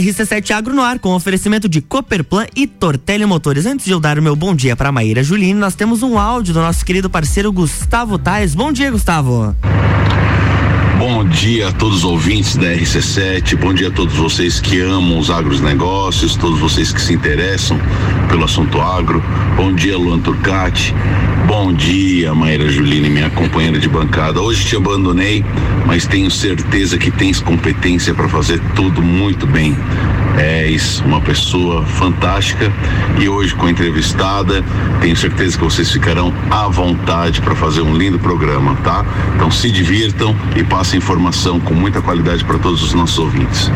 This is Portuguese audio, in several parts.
RC7 Agro no ar, com oferecimento de Cooperplan e Tortelli Motores. Antes de eu dar o meu bom dia para Maíra Juline, nós temos um áudio do nosso querido parceiro Gustavo Tais. Bom dia, Gustavo. Bom dia a todos os ouvintes da RC7, bom dia a todos vocês que amam os agronegócios, todos vocês que se interessam pelo assunto agro. Bom dia, Luan Turcati. Bom dia, Maíra Juline, minha companheira de bancada. Hoje te abandonei, mas tenho certeza que tens competência para fazer tudo muito bem. És uma pessoa fantástica e hoje com a entrevistada, tenho certeza que vocês ficarão à vontade para fazer um lindo programa, tá? Então se divirtam e passem informação com muita qualidade para todos os nossos ouvintes.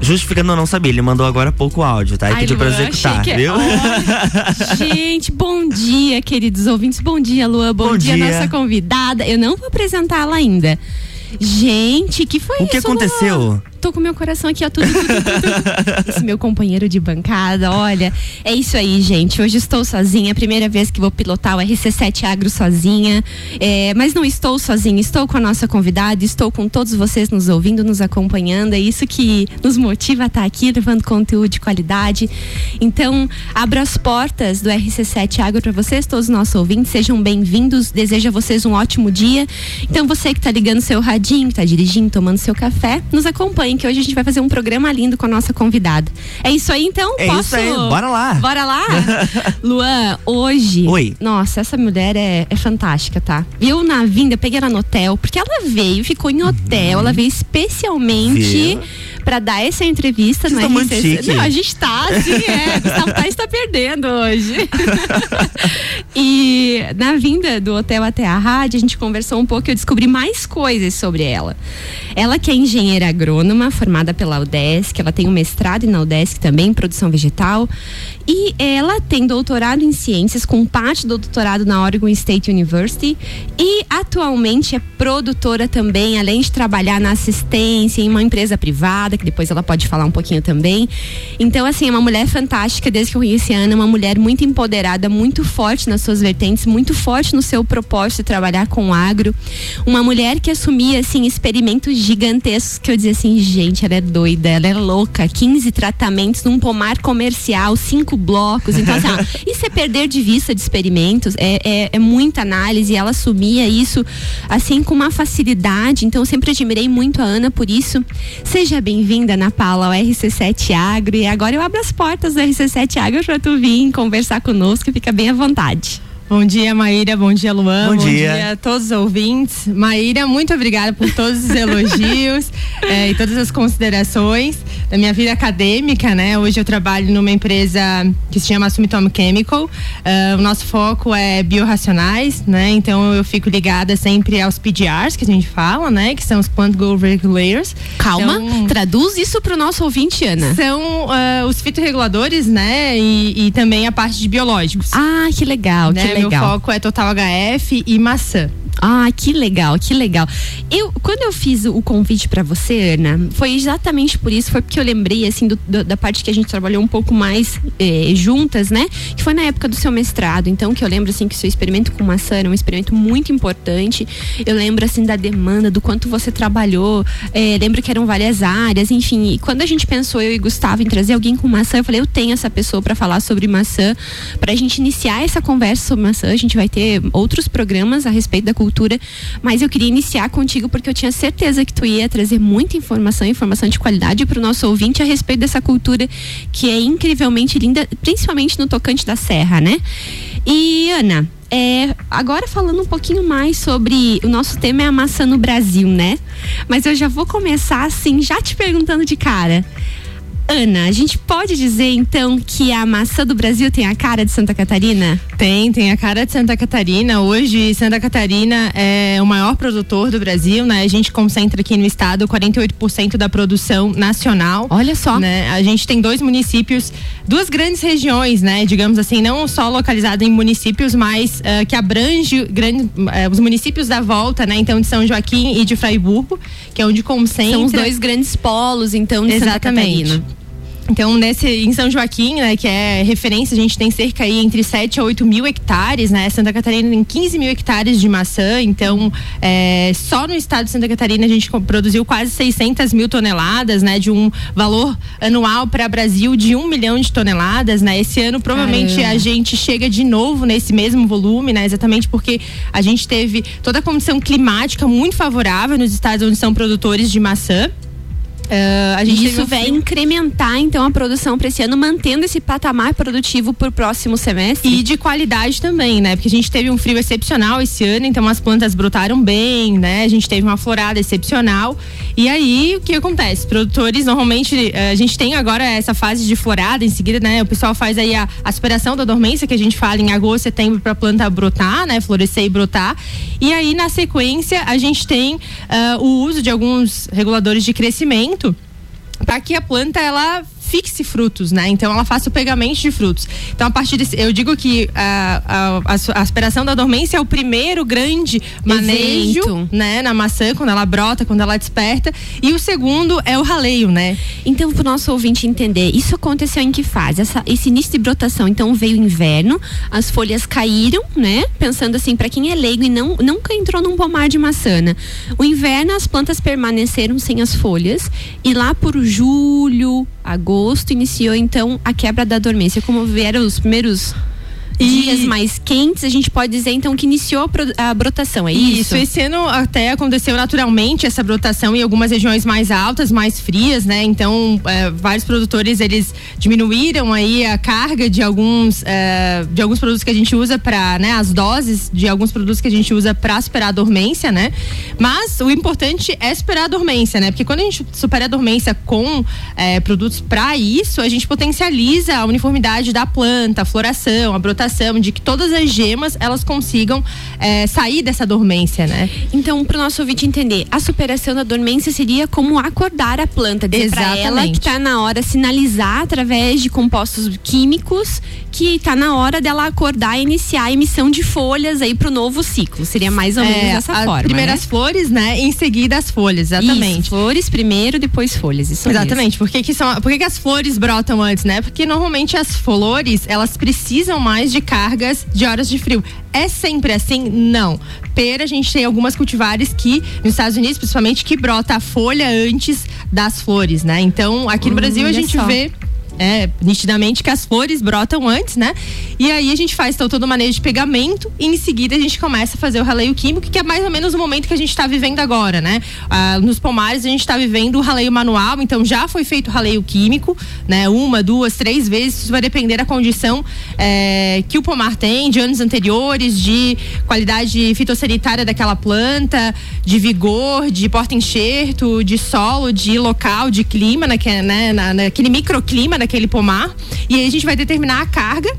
Justificando, eu não sabia, ele mandou agora pouco áudio, tá? E Ai, pediu pra executar, que- viu? Olha, gente, bom dia, queridos ouvintes. Bom dia, Luan. Bom, Bom dia, dia. nossa convidada. Eu não vou apresentá-la ainda. Gente, que foi O isso? que aconteceu? Luan? Tô com meu coração aqui, ó, tudo, tudo, tudo. Esse meu companheiro de bancada, olha, é isso aí, gente. Hoje estou sozinha, primeira vez que vou pilotar o RC7 Agro sozinha. É, mas não estou sozinha, estou com a nossa convidada, estou com todos vocês nos ouvindo, nos acompanhando. É isso que nos motiva a estar aqui, levando conteúdo de qualidade. Então, abro as portas do RC7 Agro para vocês, todos os nossos ouvintes. Sejam bem-vindos. Desejo a vocês um ótimo dia. Então, você que está ligando seu radinho, que está dirigindo, tomando seu café, nos acompanhe, que hoje a gente vai fazer um programa lindo com a nossa convidada. É isso aí, então? É Posso? isso aí, bora lá. Bora lá? Luan, hoje. Oi. Nossa, essa mulher é, é fantástica, tá? Eu na vinda, peguei ela no hotel, porque ela veio, ficou em hotel, ela veio especialmente Viu? Pra dar essa entrevista Vocês RCC. chique. Não, a gente tá, assim, é. Gustavo Tais tá perdendo hoje. e na vinda do hotel até a rádio, a gente conversou um pouco e eu descobri mais coisas sobre ela. Ela que é engenheira agrônoma, formada pela UDESC, ela tem um mestrado na UDESC também, em produção vegetal. E ela tem doutorado em ciências, com parte do doutorado na Oregon State University. E atualmente é produtora também, além de trabalhar na assistência em uma empresa privada, que depois ela pode falar um pouquinho também. Então, assim, é uma mulher fantástica desde que eu conheci a Ana, uma mulher muito empoderada, muito forte nas suas vertentes, muito forte no seu propósito de trabalhar com o agro. Uma mulher que assumia, assim, experimentos gigantescos que eu dizia assim, gente, ela é doida, ela é louca. 15 tratamentos num pomar comercial, cinco blocos. Então, assim, ó, isso é perder de vista de experimentos, é, é, é muita análise. E ela assumia isso, assim, com uma facilidade. Então, eu sempre admirei muito a Ana por isso. Seja bem-vinda, Ana Paula, ao RC7 Agro. E agora eu abro as portas do RC7 Agro para tu vir conversar conosco. Fica bem à vontade. Bom dia, Maíra. Bom dia, Luan. Bom dia. a todos os ouvintes. Maíra, muito obrigada por todos os elogios eh, e todas as considerações da minha vida acadêmica, né? Hoje eu trabalho numa empresa que se chama Sumitomo Chemical. Eh, o nosso foco é biorracionais, né? Então eu fico ligada sempre aos PDRs que a gente fala, né? Que são os Plant Growth Regulators. Calma, Então, traduz isso pro nosso ouvinte, Ana. são ah, os fitorreguladores, né? E, e também a parte de biológicos. Ah, que legal, né? que legal. Meu foco é total HF e maçã. Ah, que legal, que legal. Eu, quando eu fiz o convite pra você, Ana, foi exatamente por isso, foi porque eu lembrei, assim, do- do- da parte que a gente trabalhou um pouco mais eh, juntas, né? Que foi na época do seu mestrado. Então, que eu lembro, assim, que o seu experimento com maçã era um experimento muito importante. Eu lembro, assim, da demanda, do quanto você trabalhou. Eh, lembro que eram várias áreas, enfim. E quando a gente pensou, eu e Gustavo, em trazer alguém com maçã, eu falei, eu tenho essa pessoa pra falar sobre maçã, pra gente iniciar essa conversa sobre maçã. A gente vai ter outros programas a respeito da cultura, mas eu queria iniciar contigo porque eu tinha certeza que tu ia trazer muita informação, informação de qualidade para o nosso ouvinte a respeito dessa cultura que é incrivelmente linda, principalmente no tocante da serra, né? E Ana, é, agora falando um pouquinho mais sobre o nosso tema é a maçã no Brasil, né? Mas eu já vou começar assim, já te perguntando de cara. Ana, a gente pode dizer então que a maçã do Brasil tem a cara de Santa Catarina? Tem, tem a cara de Santa Catarina. Hoje, Santa Catarina é o maior produtor do Brasil, né? A gente concentra aqui no estado 48% da produção nacional. Olha só. Né? A gente tem dois municípios, duas grandes regiões, né? Digamos assim, não só localizada em municípios, mas eh, que abrange grande, eh, os municípios da volta, né? Então, de São Joaquim e de Fraiburgo, que é onde concentra. São os dois grandes polos, então, de Santa Exatamente. Catarina. Então, nesse, em São Joaquim, né, que é referência, a gente tem cerca aí entre 7 a 8 mil hectares, né? Santa Catarina tem 15 mil hectares de maçã, então é, só no estado de Santa Catarina a gente produziu quase 600 mil toneladas, né? De um valor anual para Brasil de um milhão de toneladas, né? Esse ano provavelmente Caramba. a gente chega de novo nesse mesmo volume, né? Exatamente porque a gente teve toda a condição climática muito favorável nos estados onde são produtores de maçã. Uh, a gente isso vai incrementar então a produção para esse ano, mantendo esse patamar produtivo para o próximo semestre. E de qualidade também, né? Porque a gente teve um frio excepcional esse ano, então as plantas brotaram bem, né? A gente teve uma florada excepcional. E aí, o que acontece? Produtores, normalmente, eh, a gente tem agora essa fase de florada, em seguida, né? O pessoal faz aí a aspiração da dormência, que a gente fala em agosto, setembro, para a planta brotar, né? Florescer e brotar. E aí, na sequência, a gente tem uh, o uso de alguns reguladores de crescimento para que a planta ela fixe frutos, né? Então ela faça o pegamento de frutos. Então a partir desse, eu digo que a, a, a aspiração da dormência é o primeiro grande manejo, Evento. né, na maçã quando ela brota, quando ela desperta, e o segundo é o raleio, né? Então para o nosso ouvinte entender, isso aconteceu em que fase? Essa, esse início de brotação, então veio inverno, as folhas caíram, né? Pensando assim, para quem é leigo e não nunca entrou num pomar de maçã, o inverno as plantas permaneceram sem as folhas e lá por julho, agosto iniciou então a quebra da dormência. Como vieram os primeiros e... dias mais quentes, a gente pode dizer então que iniciou a brotação, é isso? Isso, esse ano até aconteceu naturalmente essa brotação em algumas regiões mais altas, mais frias, né? Então, é, vários produtores eles diminuíram aí a carga de alguns é, de alguns produtos que a gente usa para, né, as doses de alguns produtos que a gente usa para superar a dormência, né? Mas o importante é superar a dormência, né? Porque quando a gente supera a dormência com é, produtos para isso, a gente potencializa a uniformidade da planta, a floração, a brotação de que todas as gemas elas consigam é, sair dessa dormência, né? Então, para o nosso ouvinte entender, a superação da dormência seria como acordar a planta, dizer para ela que está na hora sinalizar através de compostos químicos que está na hora dela acordar e iniciar a emissão de folhas aí para o novo ciclo. Seria mais ou menos é, dessa forma. Primeiras né? flores, né? Em seguida as folhas, exatamente. Isso, flores primeiro, depois folhas. Isso exatamente. Por que, que, são, por que, que as flores brotam antes, né? Porque normalmente as flores elas precisam mais de de cargas de horas de frio. É sempre assim? Não. Pera, a gente tem algumas cultivares que, nos Estados Unidos, principalmente, que brota a folha antes das flores, né? Então, aqui no hum, Brasil a gente só. vê é, nitidamente que as flores brotam antes, né? E aí a gente faz então, todo o manejo de pegamento e em seguida a gente começa a fazer o raleio químico, que é mais ou menos o momento que a gente está vivendo agora, né? Ah, nos pomares a gente está vivendo o raleio manual, então já foi feito o raleio químico, né? Uma, duas, três vezes, isso vai depender da condição é, que o pomar tem, de anos anteriores, de qualidade fitossanitária daquela planta, de vigor, de porta-enxerto, de solo, de local, de clima, naquele, né? Na, naquele microclima, daquele pomar. E aí a gente vai determinar a carga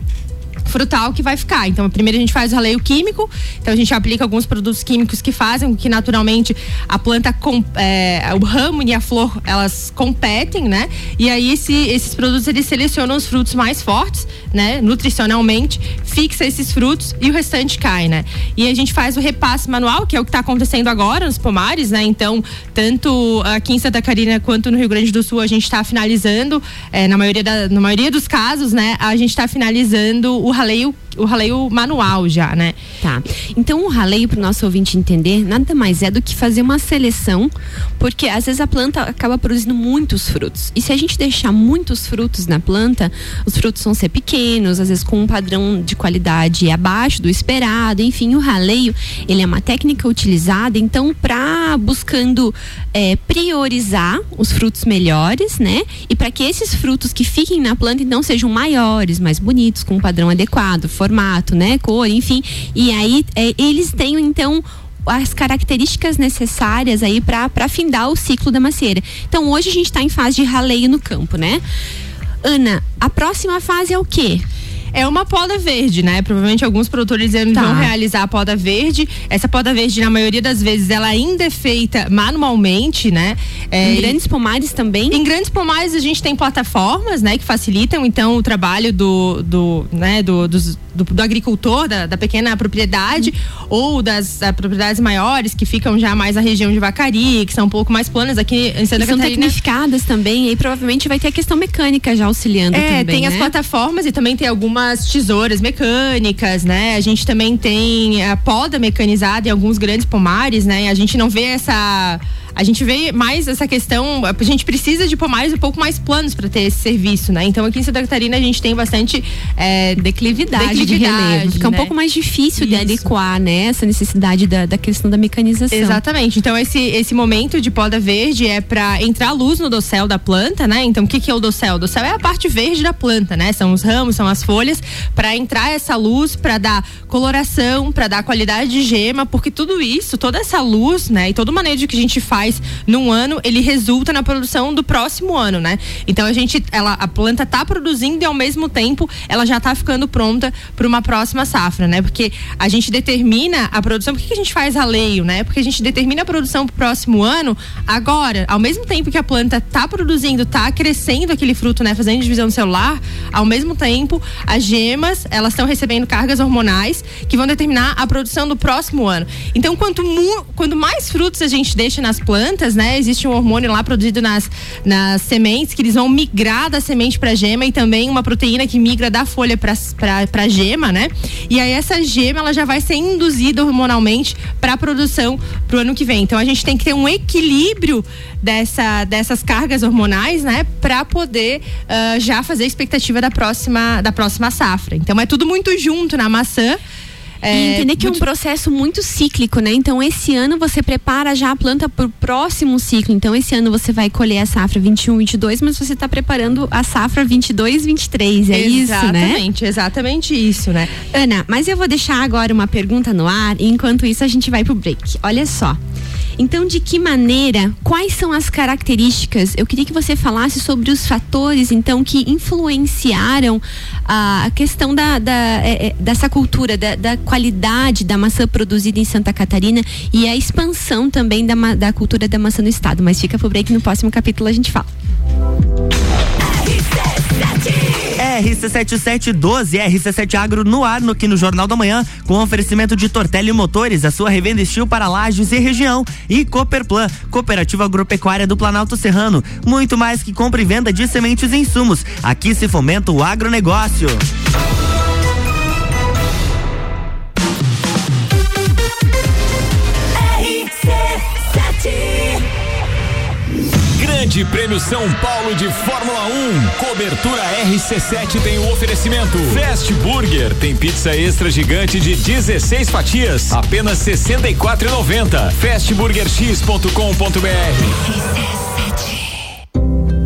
frutal que vai ficar. Então, primeiro a gente faz o raleio químico, então a gente aplica alguns produtos químicos que fazem que naturalmente a planta, com, é, o ramo e a flor, elas competem, né? E aí esse, esses produtos eles selecionam os frutos mais fortes, né? Nutricionalmente, fixa esses frutos e o restante cai, né? E a gente faz o repasse manual, que é o que está acontecendo agora nos pomares, né? Então, tanto aqui em Santa Catarina quanto no Rio Grande do Sul, a gente está finalizando, é, na, maioria da, na maioria dos casos, né? A gente está finalizando o raleio o raleio manual já, né? Tá. Então o raleio para o nosso ouvinte entender nada mais é do que fazer uma seleção, porque às vezes a planta acaba produzindo muitos frutos. E se a gente deixar muitos frutos na planta, os frutos vão ser pequenos, às vezes com um padrão de qualidade abaixo do esperado. Enfim, o raleio ele é uma técnica utilizada então para buscando é, priorizar os frutos melhores, né? E para que esses frutos que fiquem na planta então sejam maiores, mais bonitos, com um padrão adequado, formato, né, cor, enfim. E aí é, eles têm então as características necessárias aí para findar o ciclo da macieira. Então hoje a gente está em fase de raleio no campo, né? Ana, a próxima fase é o quê? É uma poda verde, né? Provavelmente alguns produtores tá. vão realizar a poda verde. Essa poda verde, na maioria das vezes, ela ainda é feita manualmente, né? É, em grandes pomares também? Em grandes pomares a gente tem plataformas, né? Que facilitam, então, o trabalho do, do, né, do, dos, do, do agricultor, da, da, pequena propriedade, hum. ou das propriedades maiores, que ficam já mais na região de Vacari, que são um pouco mais planas. Aqui em Santa e Catarina. São tecnificadas também, e provavelmente vai ter a questão mecânica já auxiliando é, também. Tem né? as plataformas e também tem algumas tesouras mecânicas, né? A gente também tem a poda mecanizada em alguns grandes pomares, né? A gente não vê essa a gente vê mais essa questão, a gente precisa de pomares um pouco mais planos para ter esse serviço, né? Então aqui em Santa Catarina a gente tem bastante é, declividade, declividade de relevo. Fica né? um pouco mais difícil Isso. de adequar, né? Essa necessidade da, da questão da mecanização. Exatamente. Então esse, esse momento de poda verde é para entrar luz no dossel da planta, né? Então o que, que é o dossel? O dossel é a parte verde da planta, né? São os ramos, são as folhas, para entrar essa luz, para dar coloração, para dar qualidade de gema, porque tudo isso, toda essa luz, né? E todo o manejo que a gente faz faz num ano, ele resulta na produção do próximo ano, né? Então a gente, ela, a planta tá produzindo e ao mesmo tempo ela já tá ficando pronta para uma próxima safra, né? Porque a gente determina a produção, por que, que a gente faz a leio, né? Porque a gente determina a produção pro próximo ano agora, ao mesmo tempo que a planta tá produzindo, tá crescendo aquele fruto, né? Fazendo divisão celular, ao mesmo tempo as gemas, elas estão recebendo cargas hormonais que vão determinar a produção do próximo ano. Então, quanto, quanto mais frutos a gente deixa nas plantas, plantas, né? Existe um hormônio lá produzido nas, nas sementes que eles vão migrar da semente para gema e também uma proteína que migra da folha para gema, né? E aí essa gema ela já vai ser induzida hormonalmente para produção pro ano que vem. Então a gente tem que ter um equilíbrio dessa, dessas cargas hormonais, né? Para poder uh, já fazer a expectativa da próxima da próxima safra. Então é tudo muito junto na maçã. É, e entender que é um processo muito cíclico, né? Então, esse ano você prepara já a planta para o próximo ciclo. Então, esse ano você vai colher a safra 21, 22, mas você está preparando a safra 22, 23. É exatamente, isso, né? Exatamente, exatamente isso, né? Ana, mas eu vou deixar agora uma pergunta no ar e enquanto isso a gente vai pro break. Olha só. Então, de que maneira, quais são as características? Eu queria que você falasse sobre os fatores, então, que influenciaram a questão da, da é, é, dessa cultura, da, da, qualidade da maçã produzida em Santa Catarina e a expansão também da, da cultura da maçã no estado. Mas fica pro break no próximo capítulo a gente fala. RC7712, RC7 Agro no ar, no, aqui no Jornal da Manhã, com oferecimento de Tortelli Motores, a sua revenda estil para lajes e região, e Cooperplan, Cooperativa Agropecuária do Planalto Serrano. Muito mais que compra e venda de sementes e insumos. Aqui se fomenta o agronegócio. Grande Prêmio São Paulo de Fórmula 1. Cobertura RC7 tem o oferecimento. Fast Burger tem pizza extra gigante de 16 fatias, apenas 64,90. Fastburgerx.com.br.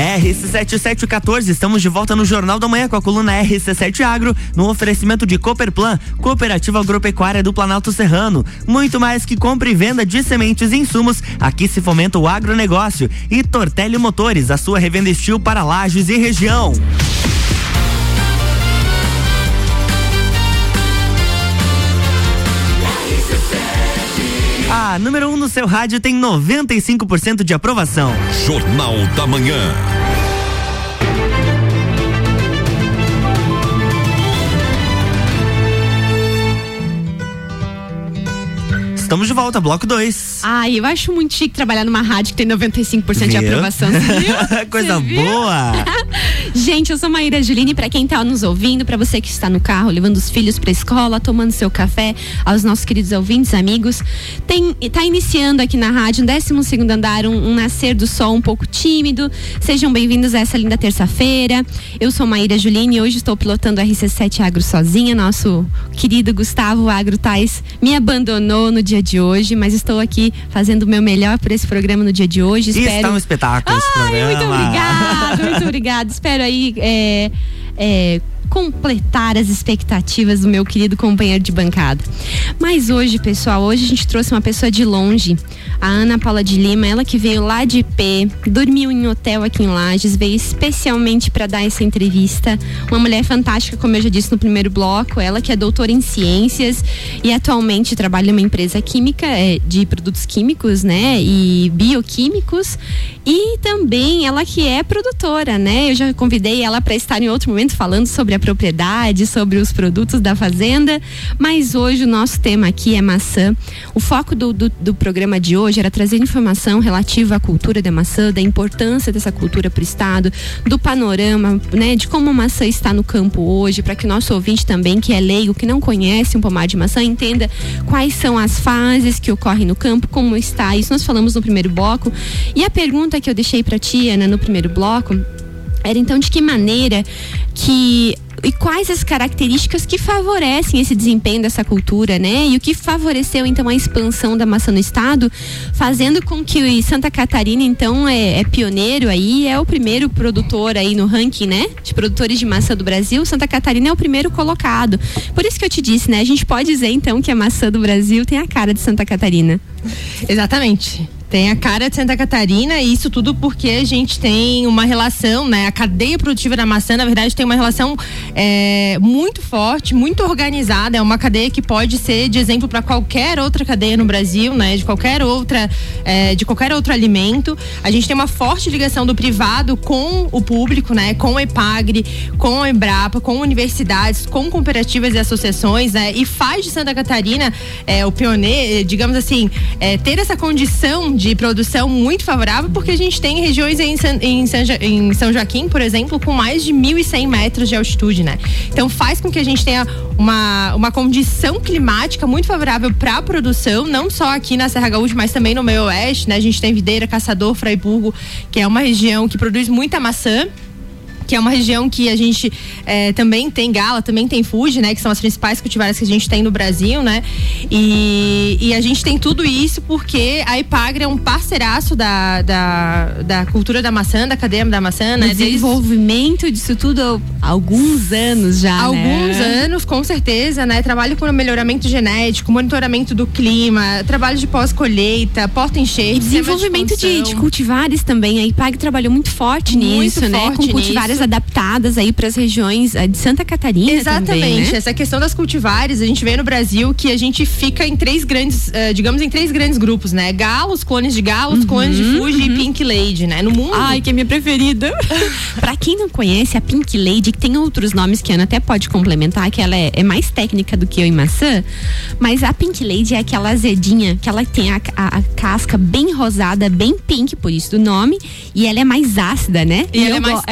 RC7714, estamos de volta no Jornal da Manhã com a coluna RC7 Agro, no oferecimento de Cooperplan, Cooperativa Agropecuária do Planalto Serrano. Muito mais que compra e venda de sementes e insumos, aqui se fomenta o agronegócio. E Tortelli Motores, a sua revenda estil para lajes e região. A número 1 um no seu rádio tem 95% de aprovação. Jornal da Manhã. Estamos de volta, bloco 2. Ai, eu acho muito chique trabalhar numa rádio que tem 95% de Viu? aprovação. Você viu? Coisa boa. Gente, eu sou Maíra Juline, pra quem tá nos ouvindo, pra você que está no carro, levando os filhos pra escola, tomando seu café, aos nossos queridos ouvintes, amigos, tem, tá iniciando aqui na rádio, um 12 andar, um, um nascer do sol um pouco tímido. Sejam bem-vindos a essa linda terça-feira. Eu sou Maíra Juline e hoje estou pilotando a RC7 Agro sozinha. Nosso querido Gustavo Agro Tais me abandonou no dia de hoje, mas estou aqui fazendo o meu melhor por esse programa no dia de hoje. E Espero... está um espetáculo esse Ai, programa. muito obrigado, muito obrigado. Espero aí é, é, completar as expectativas do meu querido companheiro de bancada. Mas hoje, pessoal, hoje a gente trouxe uma pessoa de longe, a Ana Paula de Lima, ela que veio lá de P, dormiu em hotel aqui em Lages, veio especialmente para dar essa entrevista. Uma mulher fantástica, como eu já disse no primeiro bloco, ela que é doutora em ciências e atualmente trabalha numa empresa química é, de produtos químicos, né, e bioquímicos. E também ela que é produtora, né? Eu já convidei ela para estar em outro momento falando sobre a propriedade, sobre os produtos da fazenda. Mas hoje o nosso tema aqui é maçã. O foco do, do, do programa de hoje era trazer informação relativa à cultura da maçã, da importância dessa cultura para o estado, do panorama, né, de como a maçã está no campo hoje, para que o nosso ouvinte também, que é leigo, que não conhece um pomar de maçã, entenda quais são as fases que ocorrem no campo, como está. Isso nós falamos no primeiro bloco. E a pergunta que eu deixei para ti, Ana, no primeiro bloco, era então de que maneira que e quais as características que favorecem esse desempenho dessa cultura, né? E o que favoreceu então a expansão da maçã no estado, fazendo com que Santa Catarina então é, é pioneiro aí, é o primeiro produtor aí no ranking, né? De produtores de maçã do Brasil, Santa Catarina é o primeiro colocado. Por isso que eu te disse, né? A gente pode dizer então que a maçã do Brasil tem a cara de Santa Catarina. Exatamente. Tem a cara de Santa Catarina e isso tudo porque a gente tem uma relação, né? A cadeia produtiva da maçã, na verdade, tem uma relação é, muito forte, muito organizada. É uma cadeia que pode ser de exemplo para qualquer outra cadeia no Brasil, né? De qualquer outra, é, de qualquer outro alimento. A gente tem uma forte ligação do privado com o público, né? Com a Epagre, com a Embrapa, com universidades, com cooperativas e associações, né? E faz de Santa Catarina é, o pioneiro, digamos assim, é, ter essa condição de produção muito favorável, porque a gente tem regiões em, em São Joaquim, por exemplo, com mais de 1.100 metros de altitude, né? Então faz com que a gente tenha uma, uma condição climática muito favorável para a produção, não só aqui na Serra Gaúcha, mas também no meio oeste, né? A gente tem Videira, Caçador, Fraiburgo, que é uma região que produz muita maçã que é uma região que a gente é, também tem Gala, também tem Fuji, né? Que são as principais cultivares que a gente tem no Brasil, né? E, e a gente tem tudo isso porque a Ipagre é um parceiraço da, da, da cultura da maçã, da cadeia da maçã, né? Desenvolvimento disso tudo há alguns anos já, Há alguns né? anos, com certeza, né? Trabalho com melhoramento genético, monitoramento do clima, trabalho de pós-colheita, porta-enxerto, E desenvolvimento de, de cultivares também. A IPAG trabalhou muito forte Muito nisso, né? forte Com cultivares adaptadas aí para as regiões eh, de Santa Catarina Exatamente. também, né? Essa questão das cultivares, a gente vê no Brasil que a gente fica em três grandes, eh, digamos, em três grandes grupos, né? Galos, clones de galos, clones de Fuji e Pink Lady, né? No mundo. Ai, que é minha preferida. pra quem não conhece, a Pink Lady, que tem outros nomes que a Ana até pode complementar, que ela é, é mais técnica do que eu em maçã, mas a Pink Lady é aquela azedinha, que ela tem a, a- a casca bem rosada, bem pink, por isso do nome, e ela é mais ácida, né? E ela eu é mais go-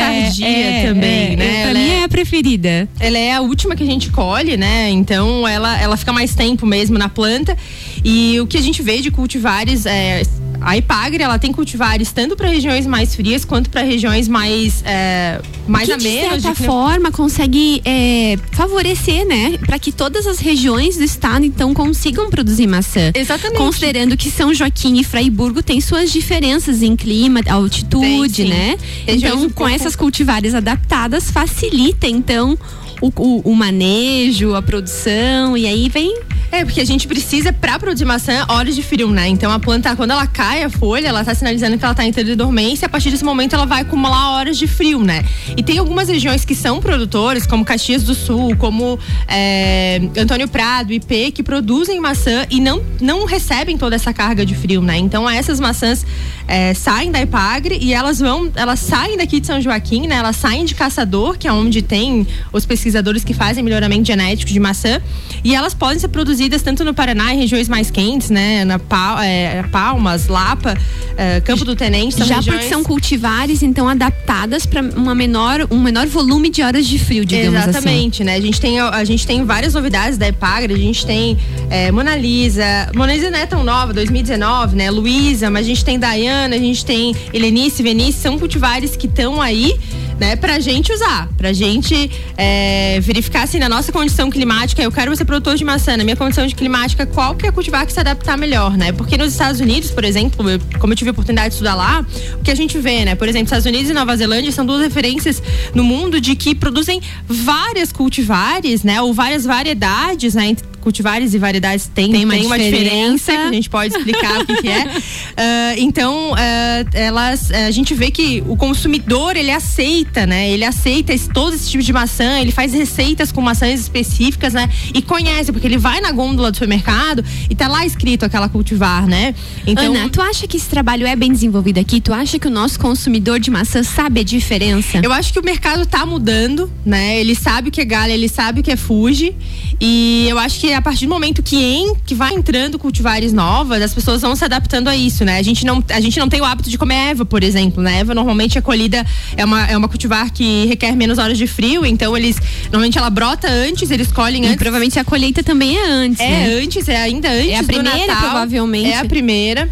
tardia também, né? Pra Ela mim é- é a preferida. Ela é a última que a gente colhe, né? Então ela, ela fica mais tempo mesmo na planta. E o que a gente vê de cultivares é. A Ipagre, ela tem cultivares tanto para regiões mais frias quanto para regiões mais é, mais que, de certa de- forma consegue é, favorecer, né, para que todas as regiões do estado então consigam produzir maçã. Exatamente. Considerando que São Joaquim e Fraiburgo têm suas diferenças em clima, altitude, Tem, sim. né? Regiões então, com essas cultivares adaptadas facilita então o, o- o manejo, a produção e aí vem É, porque a gente precisa, pra produzir maçã, horas de frio, né? Então a planta, quando ela cai a folha, ela tá sinalizando que ela tá em dormência. A partir desse momento, ela vai acumular horas de frio, né? E tem algumas regiões que são produtores, como Caxias do Sul, como é, Antônio Prado, IP, que produzem maçã e não, não recebem toda essa carga de frio, né? Então essas maçãs é, saem da Ipagre e elas vão, elas saem daqui de São Joaquim, né? Elas saem de Caçador, que é onde tem os pesquisadores que fazem melhoramento genético de maçã, e elas podem ser produzidas tanto no Paraná, em regiões mais quentes, né? Na Pal- é, Palmas, Lapa, é, Campo do Tenente, são Já regiões... porque são cultivares, então, adaptadas para uma menor, um menor volume de horas de frio, digamos assim. Exatamente, né? A gente, tem, a gente tem várias novidades da Epagre, a gente tem é, Mona Lisa, Mona Lisa não é tão nova, 2019, né? Luísa, mas a gente tem Dayana, a gente tem Helenice, Venice, são cultivares que estão aí, né, pra gente usar, pra gente é, verificar assim na nossa condição climática, eu quero ser produtor de maçã, na minha condição de climática, qual que é cultivar que se adaptar melhor, né? Porque nos Estados Unidos, por exemplo, eu- como eu tive a oportunidade de estudar lá, o que a gente vê, né? Por exemplo, Estados Unidos e Nova Zelândia são duas referências no mundo de que produzem várias cultivares, né? Ou várias variedades, né? Entre cultivares e variedades tem, Tem uma diferença. diferença. que a gente pode explicar o que, que é. Ah, então, ah, elas, a gente vê que o consumidor, ele aceita, né? Ele aceita esse, todo esse tipo de maçã, ele faz receitas com maçãs específicas, né? E conhece, porque ele vai na gôndola do supermercado e tá lá escrito aquela cultivar, né? Então, Ana, tu acha que esse trabalho é bem desenvolvido aqui? Tu acha que o nosso consumidor de maçã sabe a diferença? Eu acho que o mercado tá mudando, né? Ele sabe o que é galha, ele sabe o que é Fuji. E eu acho que a partir do momento que, em, que vai entrando cultivares novas, as pessoas vão se adaptando a isso, né? A gente não, a gente não tem o hábito de comer erva, por exemplo, né? Erva normalmente é colhida, é uma, é uma cultivar que requer menos horas de frio, então eles, normalmente ela brota antes, eles colhem E antes. provavelmente a colheita também é antes, É né? antes, é ainda antes É a primeira, Natal. provavelmente. É a primeira.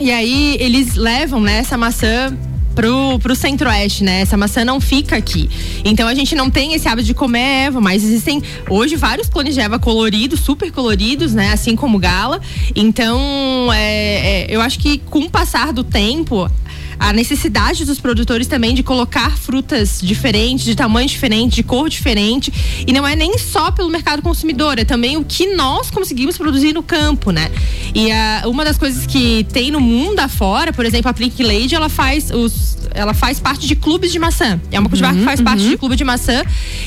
E aí eles levam, né, essa maçã pro, pro centro-oeste, né? Essa maçã não fica aqui. Então a gente não tem esse hábito de comer erva, mas existem hoje vários clones de erva coloridos, super coloridos, né? Assim como gala. Então, é, é, eu acho que com o passar do tempo, a necessidade dos produtores também de colocar frutas diferentes, de tamanho diferente, de cor diferente. E não é nem só pelo mercado consumidor, é também o que nós conseguimos produzir no campo, né? E a, uma das coisas que tem no mundo afora, por exemplo, a Pink Lady, ela faz os. Ela faz parte de clubes de maçã. É uma cultivar que faz parte de clube de maçã.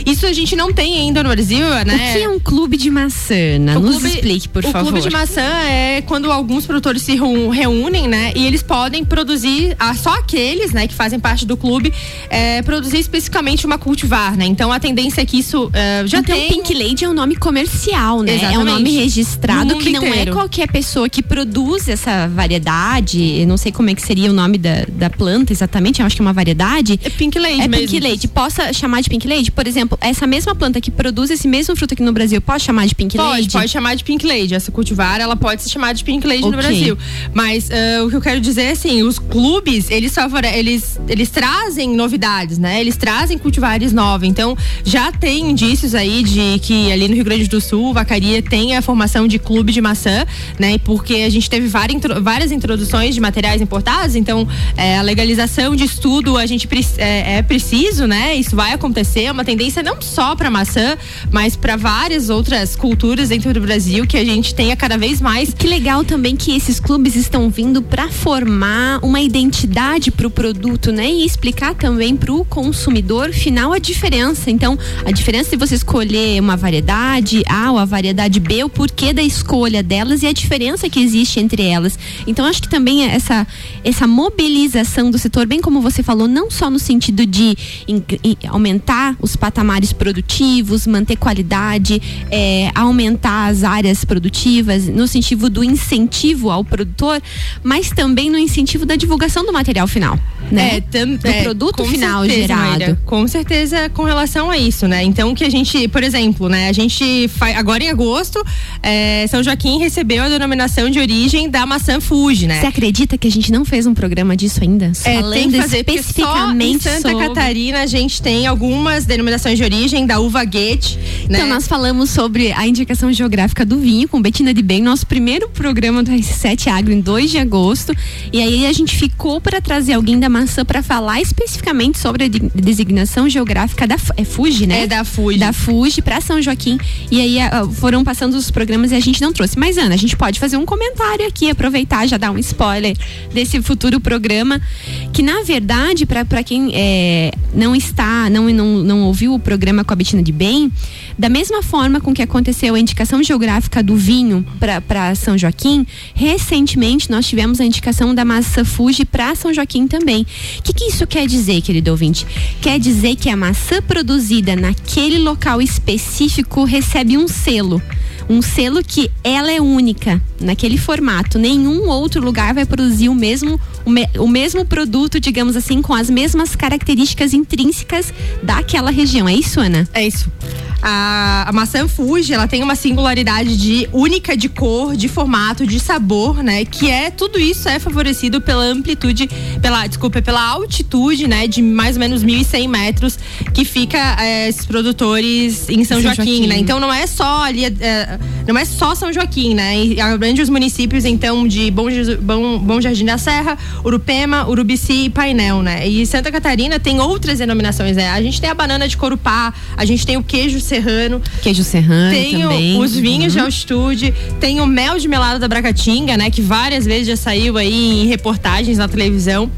Isso a gente não tem ainda no Brasil, né? O que é um clube de maçã, Ana? O Nos clube- explique, por o favor. clube de maçã é quando alguns produtores se reúnem, né? E eles podem produzir, ah, só aqueles, né, que fazem parte do clube, é, produzir especificamente uma cultivar, né? Então a tendência é que isso é, já então, tem. Pink Lady é um nome comercial, né? É um Exatamente. nome No registrado que não inteiro. é qualquer pessoa que produz essa variedade. Eu não sei como é que seria o nome da, da planta exatamente, eu acho que é uma variedade. É Pink Lady É mesmo. Pink Lady. Possa chamar de Pink Lady? Por exemplo, essa mesma planta que produz esse mesmo fruto aqui no Brasil, pode chamar de Pink Pode, Lady? pode chamar de Pink Lady. Essa cultivar, ela pode ser chamada de Pink Lady no Ok. Brasil. Mas ah, o que eu quero dizer é assim, os clubes, eles favore eles, eles trazem novidades, né? Eles trazem cultivares novos. Então, já tem indícios aí de que ali no Rio Grande do Sul, Vacaria tem a formação de clube de maçã, né? Porque a gente teve várias, várias introduções de materiais importados, então é, a legalização de estudo a gente é, é preciso, né? Isso vai acontecer, é uma tendência não só para maçã, mas para várias outras culturas dentro do Brasil que a gente tenha cada vez mais Que legal também que esses clubes estão vindo para formar uma identidade para o produto, né? E explicar também para o consumidor final a diferença. Então, a diferença de você escolher uma variedade A ou a variedade B, o porquê da escolha delas e a diferença que existe entre elas. Então, acho que também essa essa mobilização do setor, bem como você falou, não só no sentido de aumentar os patamares produtivos, manter qualidade, é, aumentar as áreas produtivas, no sentido do incentivo ao produtor, mas também no incentivo da divulgação do material final, né? É, tam- do é, produto final certeza, gerado. Maíra, com certeza com relação a isso, né? Então que a gente, por exemplo, né? A gente faz agora em agosto, é, São Joaquim recebeu a denominação de origem da maçã Fuji, né? Você acredita que a gente não fez um programa disso ainda? É, Falando tem que fazer, porque só em especificamente Santa sobre... Catarina a gente tem algumas denominações de origem da uva Guete, né? Então, nós falamos sobre a indicação geográfica do vinho com Betina de Bem, nosso primeiro programa do RC7 Agro em 2 de agosto. E aí a gente ficou para para trazer alguém da maçã para falar especificamente sobre a de- designação geográfica da é Fuji, né? É da Fuji. Da Fuji para São Joaquim. E aí ah, foram passando os programas e a gente não trouxe. Mas Ana, a gente pode fazer um comentário aqui, aproveitar já dar um spoiler desse futuro programa, que na verdade para quem é, não está, não, não não ouviu o programa com a Betina de Bem, da mesma forma com que aconteceu a indicação geográfica do vinho para São Joaquim, recentemente nós tivemos a indicação da maçã Fuji para São Joaquim também. O que, que isso quer dizer, querido ouvinte? Quer dizer que a maçã produzida naquele local específico recebe um selo. Um selo que ela é única naquele formato. Nenhum outro lugar vai produzir o mesmo, o, me- o mesmo produto, digamos assim, com as mesmas características intrínsecas daquela região. É isso, Ana? É isso. A, a maçã Fuji, ela tem uma singularidade de única de cor, de formato, de sabor, né? Que é tudo isso é favorecido pela amplitude, pela, desculpa, pela altitude, né? De mais ou menos 1.100 metros que fica eh, esses produtores em São, São Joaquim, Joaquim. né? Então não é só ali, eh, não é só São Joaquim, né? E abrange os municípios então de Bom, Jesus- Bom, Bom Jardim da Serra, Urupema, Urubici e Painel, né? E Santa Catarina tem outras denominações, né? A gente tem a banana de Corupá, a gente tem o queijo serrano, Queijo serrano tem o- também. os vinhos de Uhum. altitude, tem o mel de melado da Bracatinga, né? Que várias vezes já saiu aí em reportagens na televisão.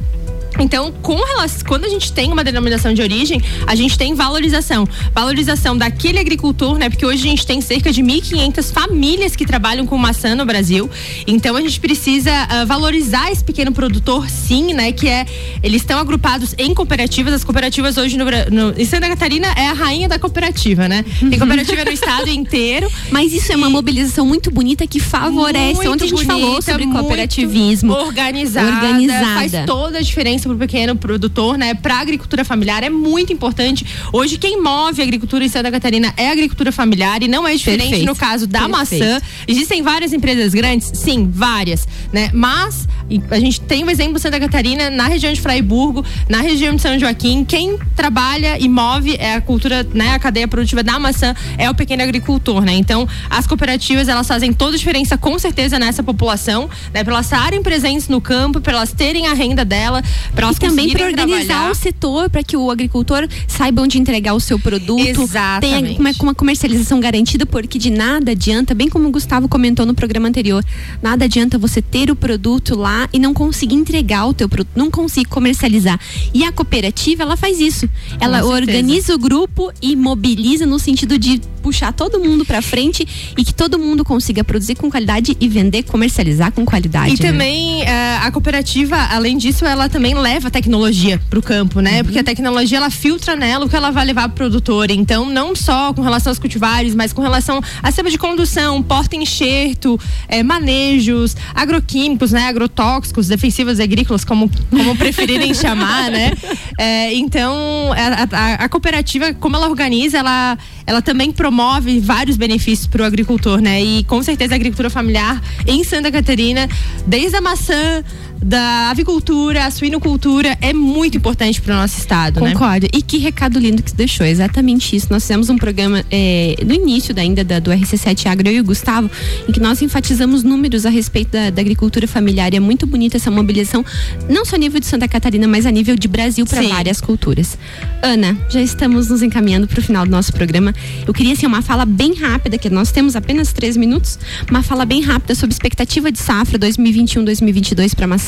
Então, com relação, quando a gente tem uma denominação de origem, a gente tem valorização. Valorização daquele agricultor, né? Porque hoje a gente tem cerca de 1.500 famílias que trabalham com maçã no Brasil. Então, a gente precisa ah, valorizar esse pequeno produtor, sim, né? Que é. Eles estão agrupados em cooperativas. As cooperativas hoje no, no, em Santa Catarina é a rainha da cooperativa, né? Tem cooperativa no estado inteiro. Mas isso é uma mobilização muito bonita que favorece. Ontem a gente falou bonita, sobre muito cooperativismo. Organizada, Organizada. Faz toda a diferença pro pequeno produtor, né? Pra agricultura familiar é muito importante. Hoje, quem move a agricultura em Santa Catarina é a agricultura familiar e não é diferente Perfeito. no caso da Perfeito. maçã. Existem várias empresas grandes? Sim, várias, né? Mas a gente tem o exemplo de Santa Catarina, na região de Fraiburgo, na região de São Joaquim, quem trabalha e move é a cultura, né, a cadeia produtiva da maçã é o pequeno agricultor, né? Então, as cooperativas, elas fazem toda a diferença com certeza nessa população, né? Pra elas estarem presentes no campo, pra elas terem a renda dela, E também para organizar trabalhar. o setor, para que o agricultor saiba onde entregar o seu produto, Exatamente. tenha uma, uma comercialização garantida, porque de nada adianta, bem como o Gustavo comentou no programa anterior, nada adianta você ter o produto lá e não conseguir entregar o teu produto, não conseguir comercializar. E a cooperativa, ela faz isso. Ela organiza o grupo e mobiliza no sentido de puxar todo mundo para frente e que todo mundo consiga produzir com qualidade e vender, comercializar com qualidade. E né? também eh, a cooperativa, além disso, ela também leva tecnologia pro campo, né? Porque a tecnologia ela filtra nela o que ela vai levar pro produtor. Então, não só com relação aos cultivares, mas com relação a sistema de condução, porta-enxerto, eh, manejos, agroquímicos, né? Agrotóxicos, defensivos agrícolas, como, como preferirem chamar, né? Eh, então, a, a- a cooperativa, como ela organiza, ela, ela também promove vários benefícios para o agricultor, né? E com certeza a agricultura familiar em Santa Catarina, desde a maçã, da avicultura, a suinocultura, é muito importante para o nosso estado, né? Concordo. E que recado lindo que você deixou. Exatamente isso. Nós fizemos um programa é, no início da, ainda da- do RC7 Agro, eu e o Gustavo, em que nós enfatizamos números a respeito da, da agricultura familiar. E é muito bonita essa mobilização, não só a nível de Santa Catarina, mas a nível de Brasil para várias culturas. Ana, já estamos nos encaminhando para o final do nosso programa. Eu queria assim, uma fala bem rápida, que nós temos apenas três minutos, uma fala bem rápida sobre expectativa de safra 2021-2022 para maçã.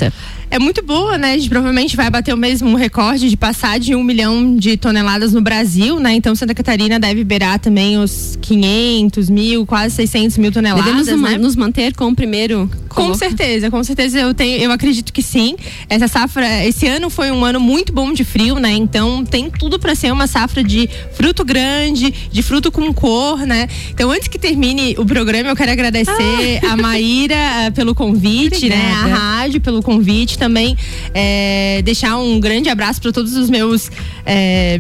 É muito boa, né? A gente provavelmente vai bater o mesmo recorde de passar de um milhão de toneladas no Brasil, né? Então Santa Catarina deve beirar também os 500 mil, quase 600 mil toneladas, Devemos né? nos manter com o primeiro. Com certeza, com certeza eu tenho, eu acredito que sim. Essa safra, esse ano foi um ano muito bom de frio, né? Então tem tudo para ser uma safra de fruto grande, de fruto com cor, né? Então antes que termine o programa, eu quero agradecer a Maíra eh, pelo convite, né? A Obrigada. rádio pelo convite também, eh, deixar um grande abraço para todos os meus eh,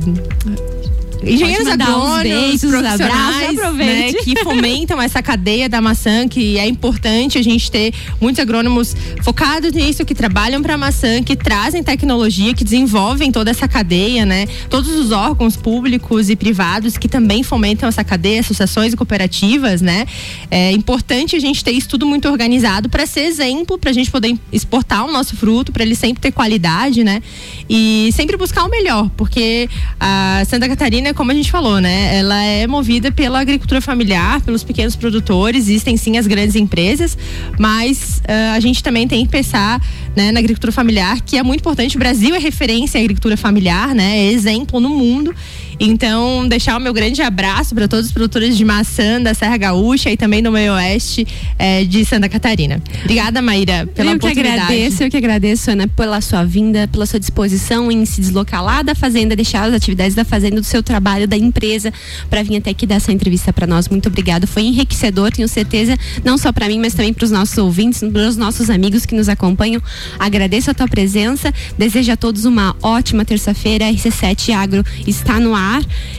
engenheiros agrônomos, beijos, profissionais, né, que fomentam essa cadeia da maçã, que é importante a gente ter muitos agrônomos focados nisso, que trabalham para a maçã, que trazem tecnologia, que desenvolvem toda essa cadeia, né? Todos os órgãos públicos e privados que também fomentam essa cadeia, associações e cooperativas, né? É importante a gente ter isso tudo muito organizado para ser exemplo, para a gente poder exportar o nosso fruto, para ele sempre ter qualidade, né? E sempre buscar o melhor, porque a Santa Catarina, como a gente falou, né? Ela é movida pela agricultura familiar, pelos pequenos produtores, existem sim as grandes empresas, mas ah, a gente também tem que pensar né, na agricultura familiar, que é muito importante. O Brasil é referência em agricultura familiar, né? É exemplo no mundo. Então, deixar o meu grande abraço para todos os produtores de maçã da Serra Gaúcha e também do meio oeste eh, de Santa Catarina. Obrigada, Maíra, pela eu que oportunidade. agradeço, eu que agradeço, Ana, pela sua vinda, pela sua disposição em se deslocar lá da fazenda, deixar as atividades da fazenda, do seu trabalho, da empresa, para vir até aqui dar essa entrevista para nós. Muito obrigado. Foi enriquecedor, tenho certeza, não só para mim, mas também para os nossos ouvintes, para os nossos amigos que nos acompanham. Agradeço a tua presença, desejo a todos uma ótima terça-feira. RC7 Agro está no ar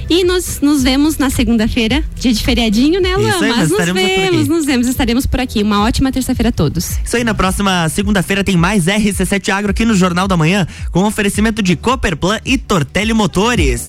e nós nos vemos na segunda-feira, dia de feriadinho, né, Luan? Mas nos vemos, nos vemos, estaremos por aqui. Uma ótima terça-feira a todos. Isso aí, na próxima segunda-feira tem mais RC7 Agro aqui no Jornal da Manhã, com oferecimento de Cooperplan e Tortelli Motores.